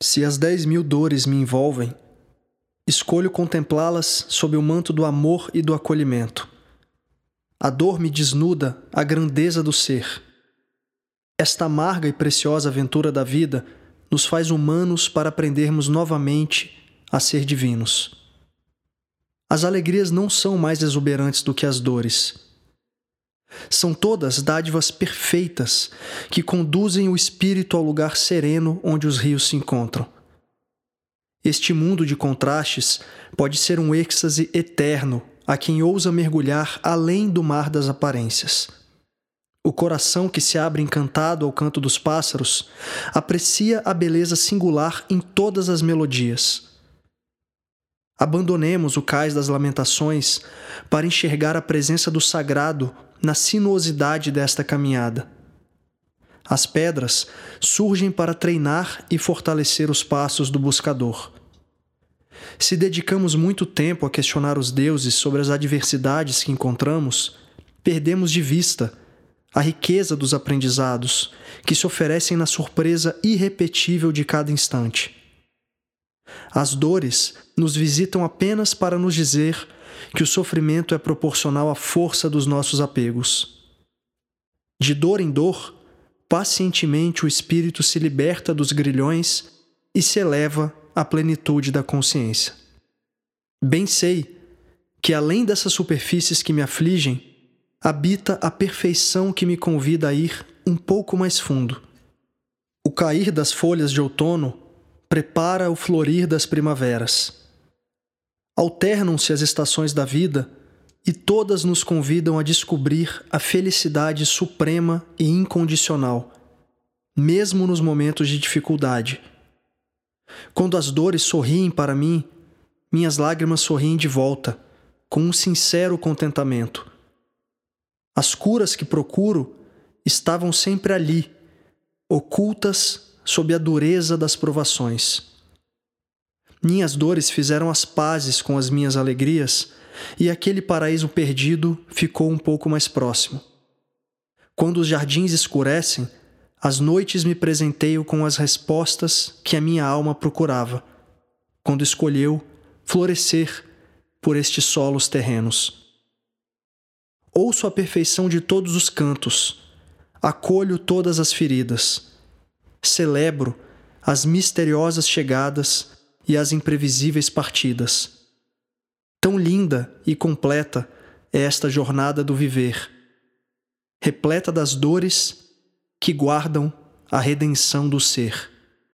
Se as dez mil dores me envolvem, escolho contemplá-las sob o manto do amor e do acolhimento. A dor me desnuda a grandeza do ser. Esta amarga e preciosa aventura da vida nos faz humanos para aprendermos novamente a ser divinos. As alegrias não são mais exuberantes do que as dores. São todas dádivas perfeitas que conduzem o espírito ao lugar sereno onde os rios se encontram. Este mundo de contrastes pode ser um êxtase eterno a quem ousa mergulhar além do mar das aparências. O coração que se abre encantado ao canto dos pássaros aprecia a beleza singular em todas as melodias. Abandonemos o cais das lamentações para enxergar a presença do sagrado na sinuosidade desta caminhada. As pedras surgem para treinar e fortalecer os passos do buscador. Se dedicamos muito tempo a questionar os deuses sobre as adversidades que encontramos, perdemos de vista a riqueza dos aprendizados que se oferecem na surpresa irrepetível de cada instante. As dores nos visitam apenas para nos dizer que o sofrimento é proporcional à força dos nossos apegos. De dor em dor, pacientemente o espírito se liberta dos grilhões e se eleva à plenitude da consciência. Bem sei que, além dessas superfícies que me afligem, habita a perfeição que me convida a ir um pouco mais fundo. O cair das folhas de outono prepara o florir das primaveras. Alternam-se as estações da vida e todas nos convidam a descobrir a felicidade suprema e incondicional, mesmo nos momentos de dificuldade. Quando as dores sorriem para mim, minhas lágrimas sorriem de volta, com um sincero contentamento. As curas que procuro estavam sempre ali, ocultas sob a dureza das provações. Minhas dores fizeram as pazes com as minhas alegrias, e aquele paraíso perdido ficou um pouco mais próximo. Quando os jardins escurecem, as noites me presenteio com as respostas que a minha alma procurava, quando escolheu florescer por estes solos terrenos. Ouço a perfeição de todos os cantos, acolho todas as feridas, celebro as misteriosas chegadas e as imprevisíveis partidas. Tão linda e completa é esta jornada do viver, repleta das dores que guardam a redenção do ser.